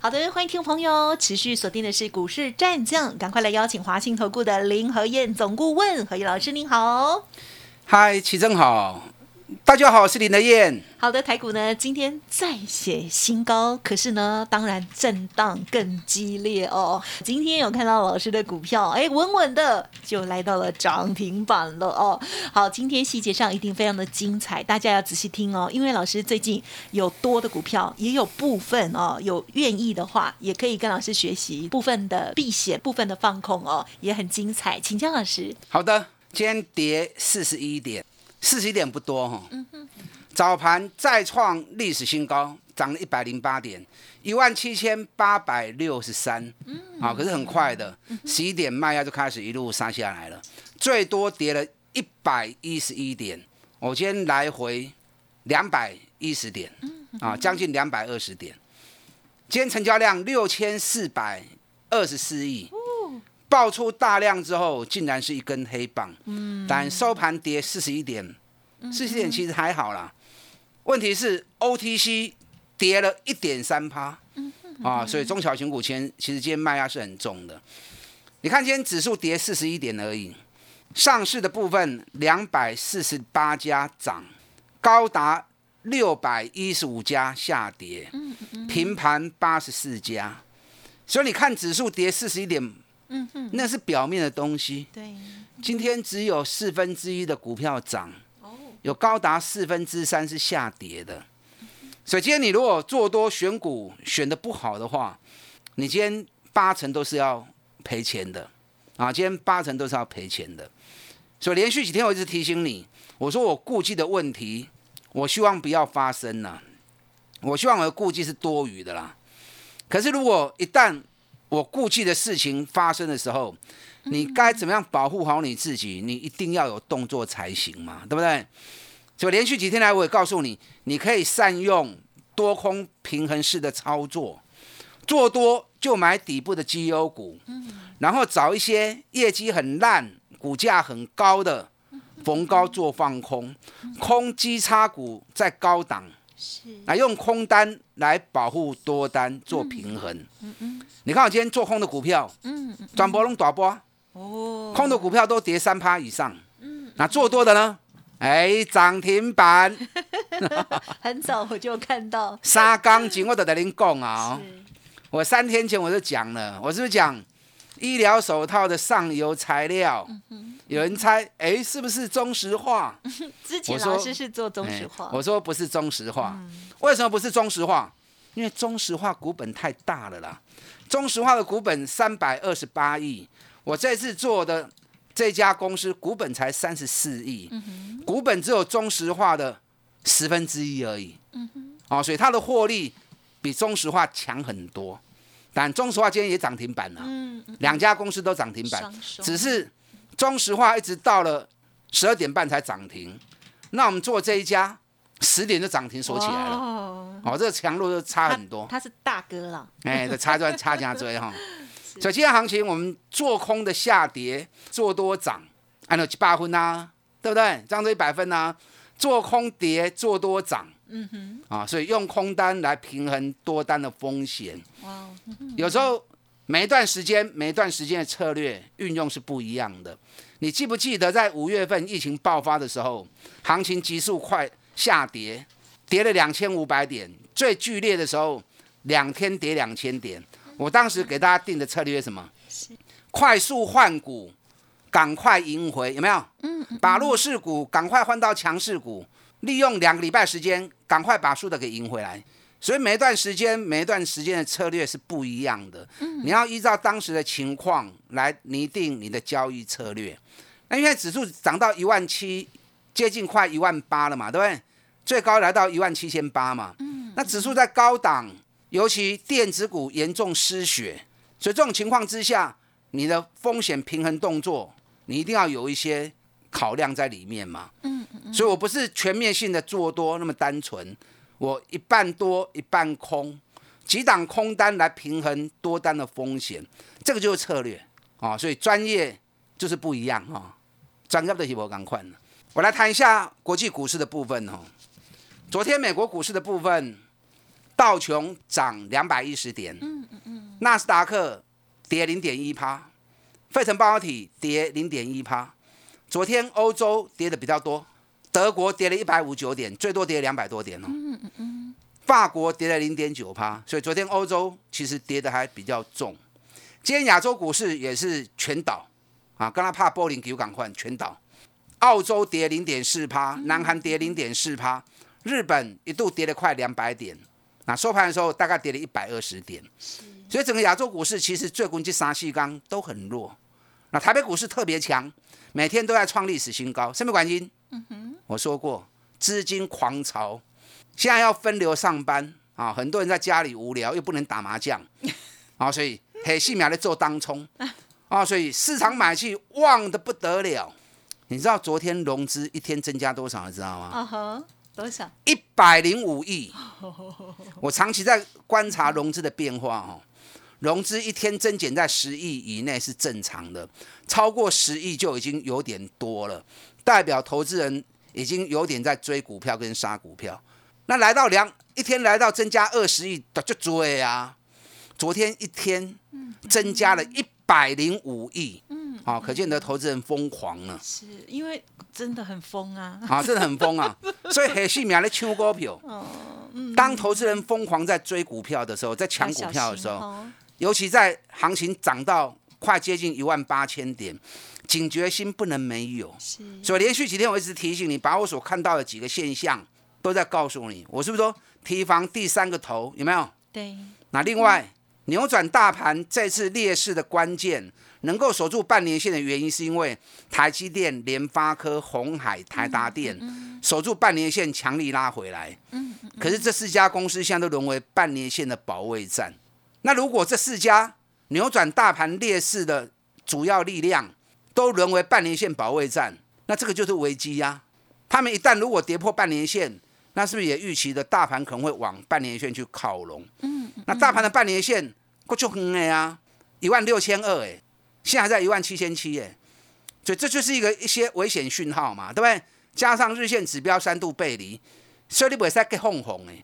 好的，欢迎听众朋友持续锁定的是股市战将，赶快来邀请华信投顾的林和燕总顾问何燕老师，您好。嗨，齐正好。大家好，我是林德燕。好的，台股呢今天再写新高，可是呢，当然震荡更激烈哦。今天有看到老师的股票，哎，稳稳的就来到了涨停板了哦。好，今天细节上一定非常的精彩，大家要仔细听哦。因为老师最近有多的股票，也有部分哦，有愿意的话，也可以跟老师学习部分的避险，部分的放空哦，也很精彩，请江老师。好的，今天跌四十一点。四十点不多哈，早盘再创历史新高，涨了一百零八点，一万七千八百六十三，啊，可是很快的，十一点卖压就开始一路杀下来了，最多跌了一百一十一点，我今天来回两百一十点，啊，将近两百二十点，今天成交量六千四百二十四亿。爆出大量之后，竟然是一根黑棒，但收盘跌四十一点，四十点其实还好啦。问题是 OTC 跌了一点三趴，啊，所以中小型股前其实今天卖压是很重的。你看今天指数跌四十一点而已，上市的部分两百四十八家涨，高达六百一十五家下跌，平盘八十四家，所以你看指数跌四十一点。嗯哼，那是表面的东西。对，今天只有四分之一的股票涨，哦，有高达四分之三是下跌的。所以今天你如果做多选股选的不好的话，你今天八成都是要赔钱的啊！今天八成都是要赔钱的。所以连续几天我一直提醒你，我说我顾忌的问题，我希望不要发生了。我希望我的顾忌是多余的啦。可是如果一旦我顾忌的事情发生的时候，你该怎么样保护好你自己？你一定要有动作才行嘛，对不对？就连续几天来，我也告诉你，你可以善用多空平衡式的操作，做多就买底部的绩优股，然后找一些业绩很烂、股价很高的，逢高做放空，空基差股在高档。来用空单来保护多单做平衡。嗯嗯，你看我今天做空的股票，嗯嗯，转波龙短波，哦，空的股票都跌三趴以上。嗯，那做多的呢？哎，涨停板。很早我就看到。沙钢筋我都在您讲啊，我三天前我就讲了，我是不是讲医疗手套的上游材料？有人猜，哎，是不是中石化？之前老师是做中石化，我说不是中石化，为什么不是中石化？因为中石化股本太大了啦，中石化的股本三百二十八亿，我这次做的这家公司股本才三十四亿，股本只有中石化的十分之一而已，哦，所以它的获利比中石化强很多，但中石化今天也涨停板了，两家公司都涨停板，只是。中石化一直到了十二点半才涨停，那我们做这一家十点就涨停锁起来了，哦，这个强弱就差很多。他是大哥了，哎，这差赚差加追哈。所以今天行情我们做空的下跌，做多涨，按照七八分呐，对不对？这样子一百分呐，做空跌，做多涨，嗯哼，啊，所以用空单来平衡多单的风险。哇，有时候。每一段时间，每一段时间的策略运用是不一样的。你记不记得在五月份疫情爆发的时候，行情急速快下跌，跌了两千五百点，最剧烈的时候，两天跌两千点。我当时给大家定的策略是什么？快速换股，赶快赢回，有没有？嗯。把弱势股赶快换到强势股，利用两个礼拜时间，赶快把输的给赢回来。所以每一段时间，每一段时间的策略是不一样的。嗯，你要依照当时的情况来拟定你的交易策略。那因为指数涨到一万七，接近快一万八了嘛，对不对？最高来到一万七千八嘛。嗯，那指数在高档，尤其电子股严重失血，所以这种情况之下，你的风险平衡动作，你一定要有一些考量在里面嘛。嗯嗯。所以我不是全面性的做多那么单纯，我一半多一半空，几档空单来平衡多单的风险，这个就是策略啊。所以专业就是不一样哈，专业的是我赶快的。我来谈一下国际股市的部分哦。昨天美国股市的部分，道琼涨两百一十点，嗯嗯嗯，纳斯达克跌零点一趴，费城半导体跌零点一趴。昨天欧洲跌的比较多，德国跌了一百五九点，最多跌两百多点哦。嗯嗯嗯，法国跌了零点九趴，所以昨天欧洲其实跌的还比较重。今天亚洲股市也是全倒啊，刚刚怕柏林给我赶快全倒。澳洲跌零点四趴，南韩跌零点四趴，日本一度跌了快两百点，那收盘的时候大概跌了一百二十点，所以整个亚洲股市其实最近这三四刚都很弱，那台北股市特别强，每天都在创历史新高，什么原因？嗯哼，我说过资金狂潮，现在要分流上班啊，很多人在家里无聊又不能打麻将，啊，所以很细苗的做当冲，啊，所以市场买气旺的不得了。你知道昨天融资一天增加多少？你知道吗？啊哈，多少？一百零五亿。我长期在观察融资的变化哦，融资一天增减在十亿以内是正常的，超过十亿就已经有点多了，代表投资人已经有点在追股票跟杀股票。那来到两一天来到增加二十亿就追啊！昨天一天增加了一百零五亿。好，可见得投资人疯狂了，是因为真的很疯啊！啊，真的很疯啊！所以很细苗的抢股票。哦，当投资人疯狂在追股票的时候，在抢股票的时候，尤其在行情涨到快接近一万八千点，警觉心不能没有。是，所以连续几天我一直提醒你，把我所看到的几个现象都在告诉你。我是不是说提防第三个头？有没有？对。那另外扭转大盘这次劣势的关键。能够守住半年线的原因，是因为台积电、联发科、红海、台达电守住半年线，强力拉回来。可是这四家公司现在都沦为半年线的保卫战。那如果这四家扭转大盘劣势的主要力量都沦为半年线保卫战，那这个就是危机呀。他们一旦如果跌破半年线，那是不是也预期的大盘可能会往半年线去靠拢？嗯，那大盘的半年线过去很矮啊，一万六千二哎。现在还在一万七千七哎，所以这就是一个一些危险讯号嘛，对不对？加上日线指标三度背离，所以你不会再给哄哄哎。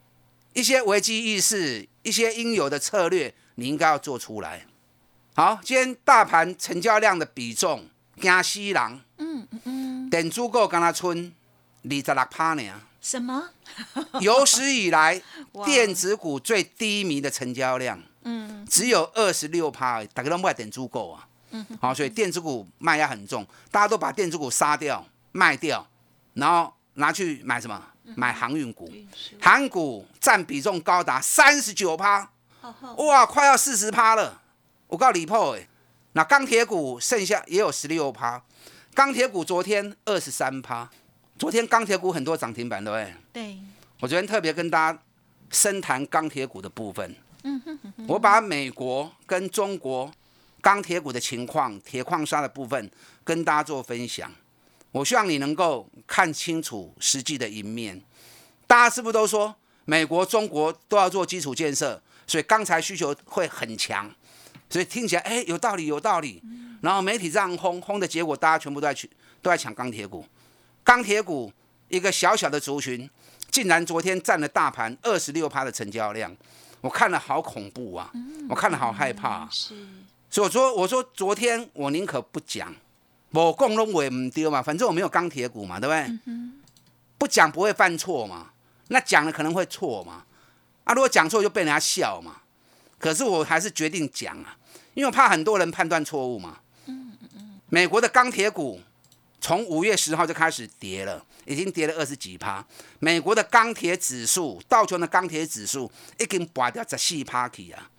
一些危机意识，一些应有的策略，你应该要做出来。好，今天大盘成交量的比重，惊西人，嗯嗯嗯，等足够跟他村二十六趴呢。什么？有史以来 电子股最低迷的成交量，嗯，只有二十六趴，大家都不爱等足够啊。好，所以电子股卖压很重，大家都把电子股杀掉、卖掉，然后拿去买什么？买航运股，航股占比重高达三十九趴，哇，快要四十趴了。我告李破哎，那钢铁股剩下也有十六趴，钢铁股昨天二十三趴，昨天钢铁股很多涨停板，对不对？对。我昨天特别跟大家深谈钢铁股的部分，嗯哼哼，我把美国跟中国。钢铁股的情况，铁矿砂的部分跟大家做分享。我希望你能够看清楚实际的一面。大家是不是都说美国、中国都要做基础建设，所以钢材需求会很强？所以听起来哎有道理，有道理。然后媒体这样轰轰的结果，大家全部都在去都在抢钢铁股。钢铁股一个小小的族群，竟然昨天占了大盘二十六趴的成交量，我看了好恐怖啊！我看了好害怕。是。所以我说，我说昨天我宁可不讲，我共拢话唔丢嘛，反正我没有钢铁股嘛，对不对？不讲不会犯错嘛，那讲了可能会错嘛，啊，如果讲错就被人家笑嘛。可是我还是决定讲啊，因为我怕很多人判断错误嘛。美国的钢铁股从五月十号就开始跌了，已经跌了二十几趴。美国的钢铁指数，道琼的钢铁指数已经拔掉十四趴去啊。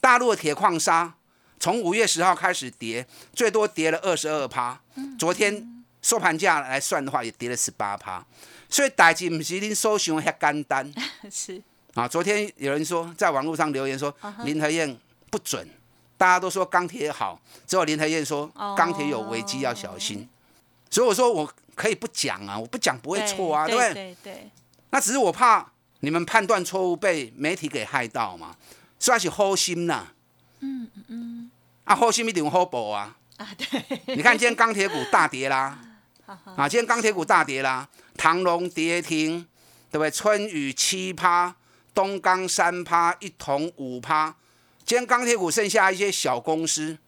大陆的铁矿砂。从五月十号开始跌，最多跌了二十二趴。昨天收盘价来算的话，也跌了十八趴。所以大金不是您收熊遐简单。是啊，昨天有人说在网络上留言说林和燕不准，大家都说钢铁好，只有林和燕说钢铁有危机要小心。所以我说我可以不讲啊，我不讲不会错啊，对不对？对对，那只是我怕你们判断错误被媒体给害到嘛，算是好心呐。嗯嗯。啊，好心一定好报啊。啊，对。你看今天钢铁股大跌啦。啊，今天钢铁股大跌啦，唐龙跌停，对不对？春雨七趴，东钢三趴，一铜五趴。今天钢铁股剩下一些小公司。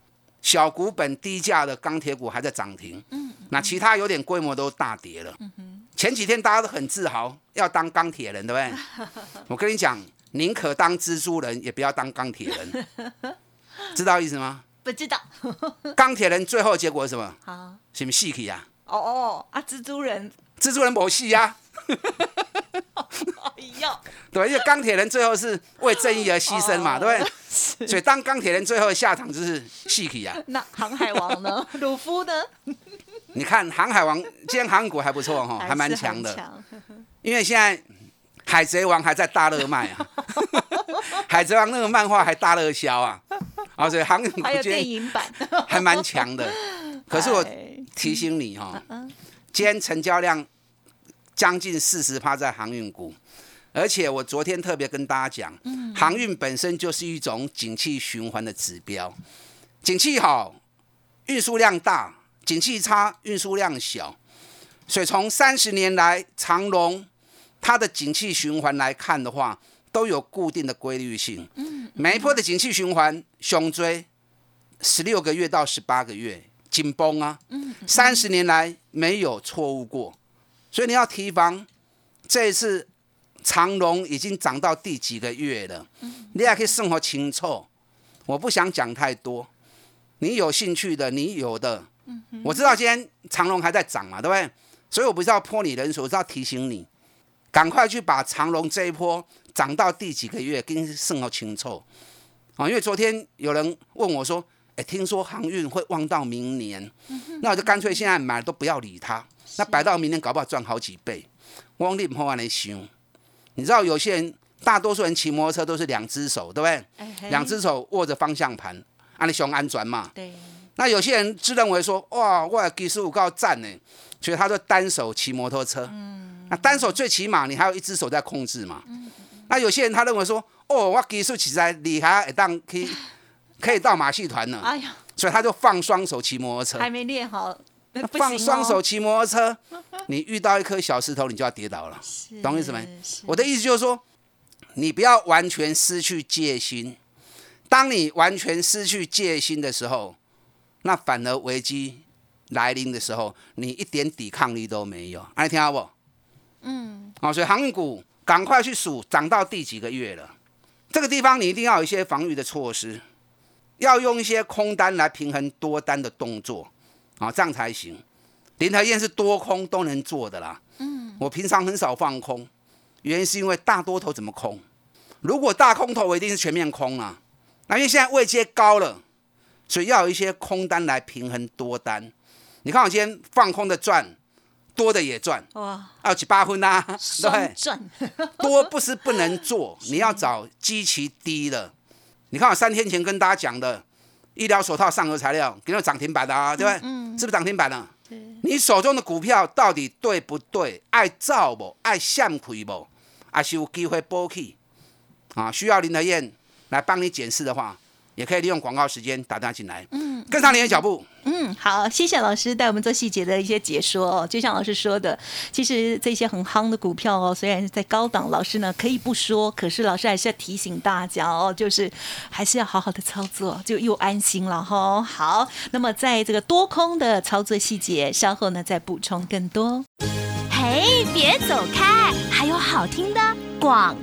小股本低价的钢铁股还在涨停，嗯，那其他有点规模都大跌了。前几天大家都很自豪要当钢铁人，对不对？我跟你讲，宁可当蜘蛛人，也不要当钢铁人，知道意思吗？不知道。钢铁人最后结果是什么？好，什么戏体呀？哦哦啊，蜘蛛人，蜘蛛人没戏呀。对，因为钢铁人最后是为正义而牺牲嘛，对不对？所以当钢铁人最后的下场就是戏体啊。那航海王呢？鲁夫呢？你看航海王今天航股还不错哈，还蛮强的。因为现在海贼王还在大热卖啊，海贼王那个漫画还大热销啊，而且航股还有电影版，还蛮强的。可是我提醒你哈，今天成交量将近四十趴在航运股。而且我昨天特别跟大家讲，航运本身就是一种景气循环的指标，景气好，运输量大；景气差，运输量小。所以从三十年来长龙它的景气循环来看的话，都有固定的规律性。每一波的景气循环，熊追十六个月到十八个月紧绷啊。三十年来没有错误过，所以你要提防这一次。长龙已经涨到第几个月了？你还可以生活清楚。我不想讲太多。你有兴趣的，你有的。我知道今天长龙还在涨嘛，对不对？所以我不是要泼你冷水，我是要提醒你，赶快去把长龙这一波涨到第几个月，跟生活清楚。啊，因为昨天有人问我说：“哎，听说航运会旺到明年，那我就干脆现在买都不要理它，那摆到明年搞不好赚好几倍。”我你唔好安尼想。你知道有些人，大多数人骑摩托车都是两只手，对不对？两只手握着方向盘，安利熊安全嘛。对。那有些人自认为说，哇，我技术够赞呢，所以他就单手骑摩托车。嗯。那单手最起码你还有一只手在控制嘛。嗯。那有些人他认为说，哦，我技术实在厉害，当可以 可以到马戏团呢。哎呀。所以他就放双手骑摩托车。还没练好。放双手骑摩托车，你遇到一颗小石头，你就要跌倒了，懂意思没？我的意思就是说，你不要完全失去戒心。当你完全失去戒心的时候，那反而危机来临的时候，你一点抵抗力都没有。你听好不？嗯。好，所以航运股赶快去数涨到第几个月了。这个地方你一定要有一些防御的措施，要用一些空单来平衡多单的动作。啊，这样才行。林台燕是多空都能做的啦。嗯，我平常很少放空，原因是因为大多头怎么空？如果大空头，我一定是全面空啊。那因为现在位阶高了，所以要有一些空单来平衡多单。你看我今天放空的赚，多的也赚。哇，二七八分呐，对，赚。多不是不能做，你要找基期低的。你看我三天前跟大家讲的。医疗手套上游材料，给你涨停板的啊，对不对？嗯，是不是涨停板了？你手中的股票到底对不对？爱造不？爱向亏不？还是有机会波起？啊，需要林德燕来帮你检视的话。也可以利用广告时间打电话进来，嗯，跟上你的脚步。嗯，好，谢谢老师带我们做细节的一些解说哦。就像老师说的，其实这些很夯的股票哦，虽然在高档，老师呢可以不说，可是老师还是要提醒大家哦，就是还是要好好的操作，就又安心了哈。好，那么在这个多空的操作细节，稍后呢再补充更多。嘿，别走开，还有好听的广。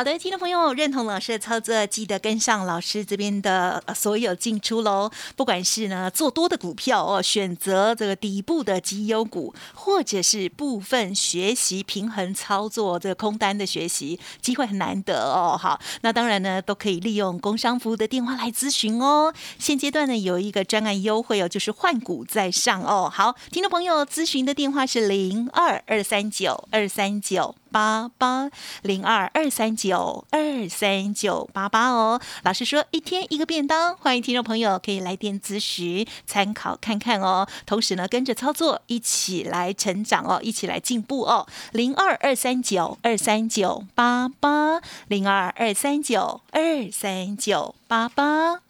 好的，听众朋友，认同老师的操作，记得跟上老师这边的所有进出喽。不管是呢做多的股票哦，选择这个底部的绩优股，或者是部分学习平衡操作这个空单的学习机会很难得哦。好，那当然呢都可以利用工商服务的电话来咨询哦。现阶段呢有一个专案优惠哦，就是换股在上哦。好，听众朋友咨询的电话是零二二三九二三九。八八零二二三九二三九八八哦。老师说一天一个便当，欢迎听众朋友可以来电咨询参考看看哦。同时呢，跟着操作一起来成长哦，一起来进步哦。零二二三九二三九八八零二二三九二三九八八。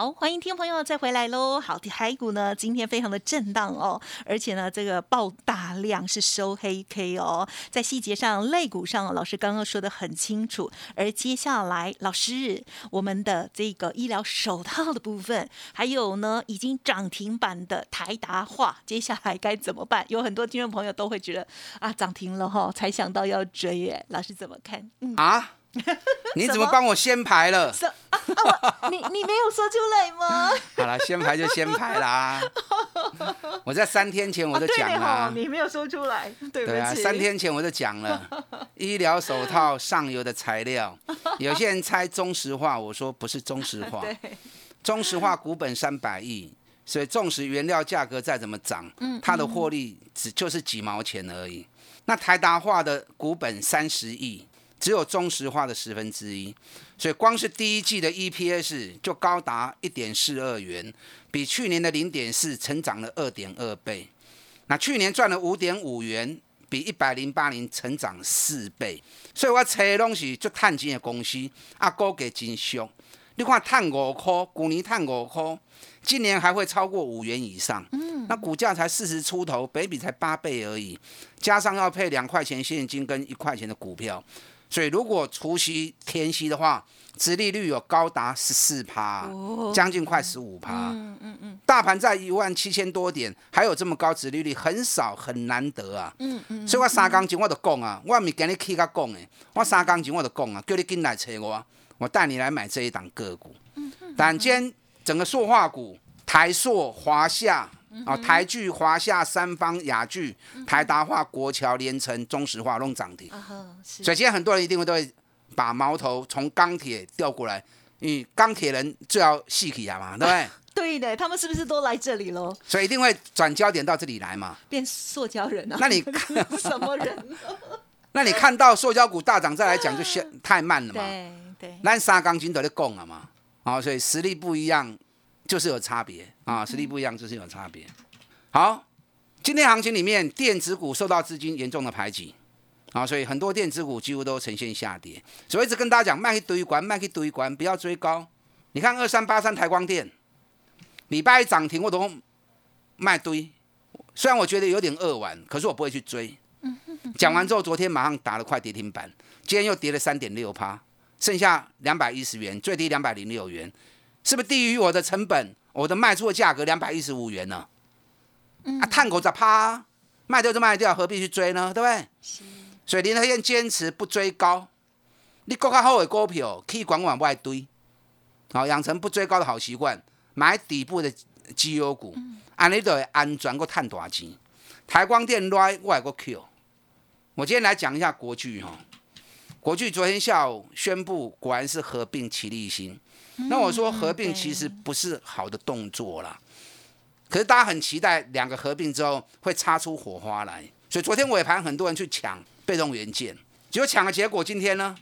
好，欢迎听众朋友再回来喽。好，台股呢今天非常的震荡哦，而且呢这个爆大量是收黑 K 哦，在细节上类股上，老师刚刚说的很清楚。而接下来，老师我们的这个医疗手套的部分，还有呢已经涨停板的台达化，接下来该怎么办？有很多听众朋友都会觉得啊涨停了哈，才想到要追耶。老师怎么看？嗯啊。你怎么帮我先排了？啊啊！你你没有说出来吗？好了，先排就先排啦。我在三天前我就讲了，你没有说出来，对对啊，三天前我就讲了，医疗手套上游的材料，有些人猜中石化，我说不是中石化，中石化股本三百亿，所以纵使原料价格再怎么涨，它的获利只就是几毛钱而已。那台达化的股本三十亿。只有中石化的十分之一，所以光是第一季的 EPS 就高达一点四二元，比去年的零点四成长了二点二倍。那去年赚了五点五元，比一百零八年成长四倍。所以我找东西就探钱的公司，啊，股价真凶。你看探五块，去年探五块，今年还会超过五元以上。嗯，那股价才四十出头，北比才八倍而已，加上要配两块钱现金跟一块钱的股票。所以如果除夕天息的话，殖利率有高达十四趴，将近快十五趴。嗯嗯嗯。大盘在一万七千多点，还有这么高殖利率，很少很难得啊。嗯嗯。所以我三刚前我就讲啊，我咪跟你去甲讲诶，我三刚前我就讲啊，叫你进来找我，我带你来买这一档个股。嗯嗯。但今天整个塑化股，台塑、华夏。啊，台剧、华夏、三方、雅剧、台达化、国桥、连城、中石化弄涨停，所以现在很多人一定会都会把矛头从钢铁调过来，因为钢铁人最要细起啊嘛，对不对？对的，他们是不是都来这里喽？所以一定会转焦点到这里来嘛，变塑胶人啊？那你 什么人？那你看到塑胶股大涨再来讲就先太慢了嘛？对对，那三钢筋都在供了嘛？啊，所以实力不一样。就是有差别啊，实力不一样就是有差别。好，今天行情里面，电子股受到资金严重的排挤啊，所以很多电子股几乎都呈现下跌。所以一直跟大家讲，卖去堆关，卖去堆关，不要追高。你看二三八三台光电，礼拜一涨停我都卖堆，虽然我觉得有点扼腕，可是我不会去追。讲完之后，昨天马上打了块跌停板，今天又跌了三点六趴，剩下两百一十元，最低两百零六元。是不是低于我的成本？我的卖出的价格两百一十五元呢？啊，探股在趴，卖掉就卖掉，何必去追呢？对不对？所以林和燕坚持不追高。你国较好的股票可以管管外堆，好养成不追高的好习惯，买底部的绩优股，安尼就会安全过探大钱。台光电来外国 Q，我今天来讲一下国巨哈。国巨昨天下午宣布，果然是合并齐立新。那我说合并其实不是好的动作啦，可是大家很期待两个合并之后会擦出火花来，所以昨天尾盘很多人去抢被动元件，结果抢的结果今天呢，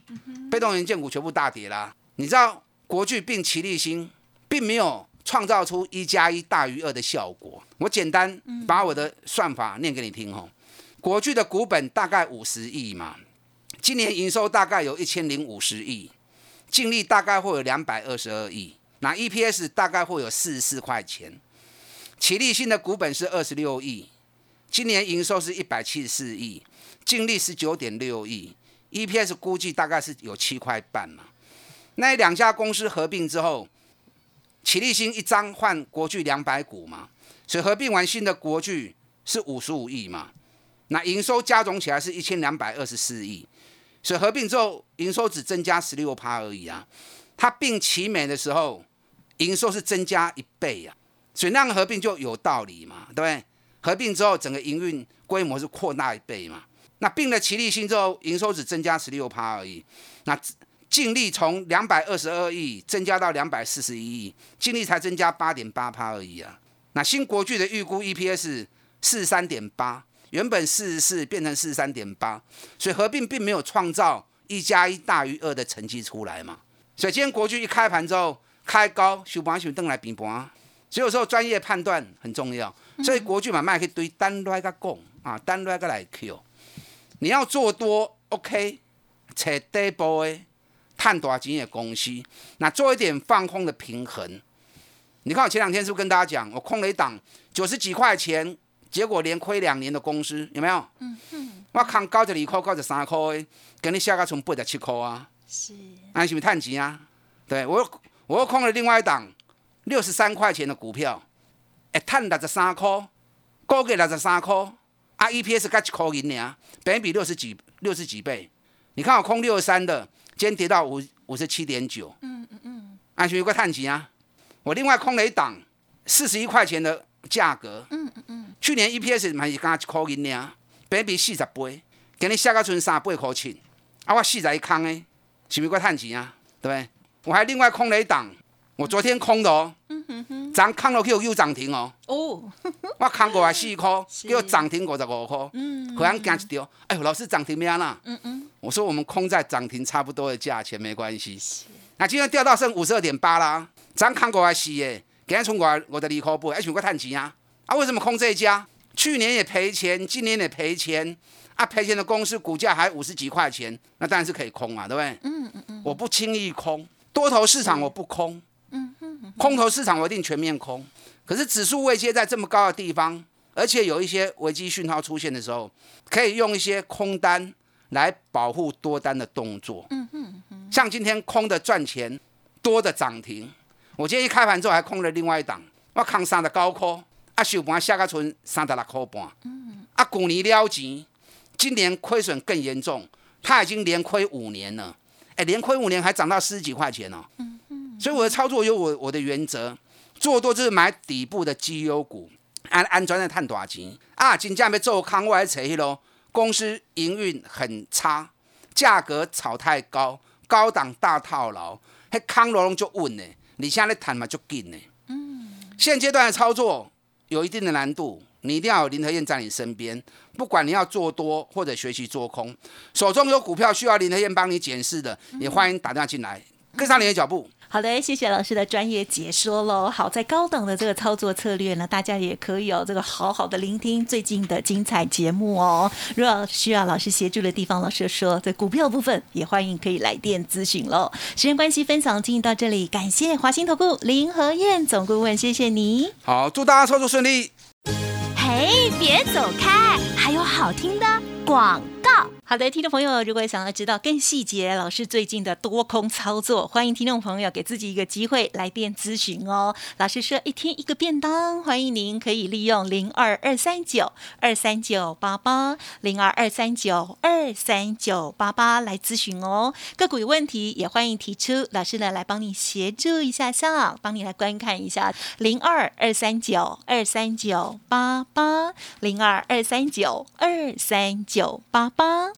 被动元件股全部大跌啦。你知道国巨并齐立新并没有创造出一加一大于二的效果，我简单把我的算法念给你听哦。国巨的股本大概五十亿嘛，今年营收大概有一千零五十亿，净利大概会有两百二十二亿，那 EPS 大概会有四十四块钱。奇力新的股本是二十六亿，今年营收是一百七十四亿，净利十九点六亿，EPS 估计大概是有七块半嘛。那两家公司合并之后，奇力新一张换国巨两百股嘛，所以合并完新的国巨是五十五亿嘛，那营收加总起来是一千两百二十四亿，所以合并之后营收只增加十六趴而已啊。它并奇美的时候，营收是增加一倍呀。所以那样合并就有道理嘛，对不对？合并之后，整个营运规模是扩大一倍嘛。那并了齐力新之后，营收只增加十六趴而已。那净利从两百二十二亿增加到两百四十一亿，净利才增加八点八趴而已啊。那新国巨的预估 EPS 四十三点八，原本四十四变成四十三点八，所以合并并没有创造一加一大于二的成绩出来嘛。所以今天国巨一开盘之后开高，收盘修登来平盘。所以有时候专业判断很重要，所以国巨买卖可以对单来个讲啊，单来个来 Q。你要做多，OK，找底部的探大钱的公司，那做一点放空的平衡。你看我前两天是不是跟大家讲，我空了一档九十几块钱，结果连亏两年的公司，有没有？嗯哼。我空九十二块、九十三块，给你下个从八十七块啊。是。那是不是探钱啊？对我，我又空了另外一档。六十三块钱的股票，哎，赚六十三块，高给六十三块，啊，EPS 加一块银呢，本比六十几六十几倍。你看我空六十三的，今天跌到五五十七点九，嗯嗯嗯，安全有个探钱啊。我另外空了一档四十一块钱的价格，嗯嗯嗯，去年 EPS 还是加一块银呢，本比四十倍，今日下个存三八块钱，啊，我四十一空诶，是不是我赚钱啊？对不对？我还另外空了一档。我昨天空的哦，咱空了又又涨停哦。哦，我空过来四块，又涨停五十五块。嗯，好像惊一跳。哎呦，老师涨停咩啦？嗯嗯。我说我们空在涨停差不多的价钱没关系。那今天掉到剩五十二点八啦，咱空过来四耶，今天冲过来我的利空不？还想我赚钱啊？啊，为什么空这一家？去年也赔钱，今年也赔钱。啊，赔钱的公司股价还五十几块钱，那当然是可以空啊，对不对？嗯嗯嗯。我不轻易空，多头市场我不空。空头市场我一定全面空，可是指数位接在这么高的地方，而且有一些危机讯号出现的时候，可以用一些空单来保护多单的动作。嗯嗯嗯。像今天空的赚钱，多的涨停。我今天一开盘之后还空了另外一档，我空三的高科，啊收盘下个存三十六块半。嗯。啊，去年了钱，今年亏损更严重，他已经连亏五年了。哎，连亏五年还涨到四十几块钱哦。嗯嗯。所以我的操作有我我的原则，做多就是买底部的绩优股，安安全的赚大钱啊！金价要做康外扯去咯，公司营运很差，价格炒太高，高档大套牢，迄康罗龙就稳呢。你现在谈嘛就紧呢。嗯，现阶段的操作有一定的难度，你一定要有林和燕在你身边，不管你要做多或者学习做空，手中有股票需要林和燕帮你检视的，也欢迎打电话进来，跟上你的脚步。好的，谢谢老师的专业解说喽。好，在高档的这个操作策略呢，大家也可以有这个好好的聆听最近的精彩节目哦。如果需要老师协助的地方，老师说在股票部分也欢迎可以来电咨询喽。时间关系，分享进行到这里，感谢华兴投顾林和燕总顾问，谢谢你。好，祝大家操作顺利。嘿，别走开，还有好听的广。好的，听众朋友，如果想要知道更细节，老师最近的多空操作，欢迎听众朋友给自己一个机会来电咨询哦。老师说一天一个便当，欢迎您可以利用零二二三九二三九八八零二二三九二三九八八来咨询哦。个股有问题也欢迎提出，老师呢来帮你协助一下下，帮你来观看一下零二二三九二三九八八零二二三九二三九八八。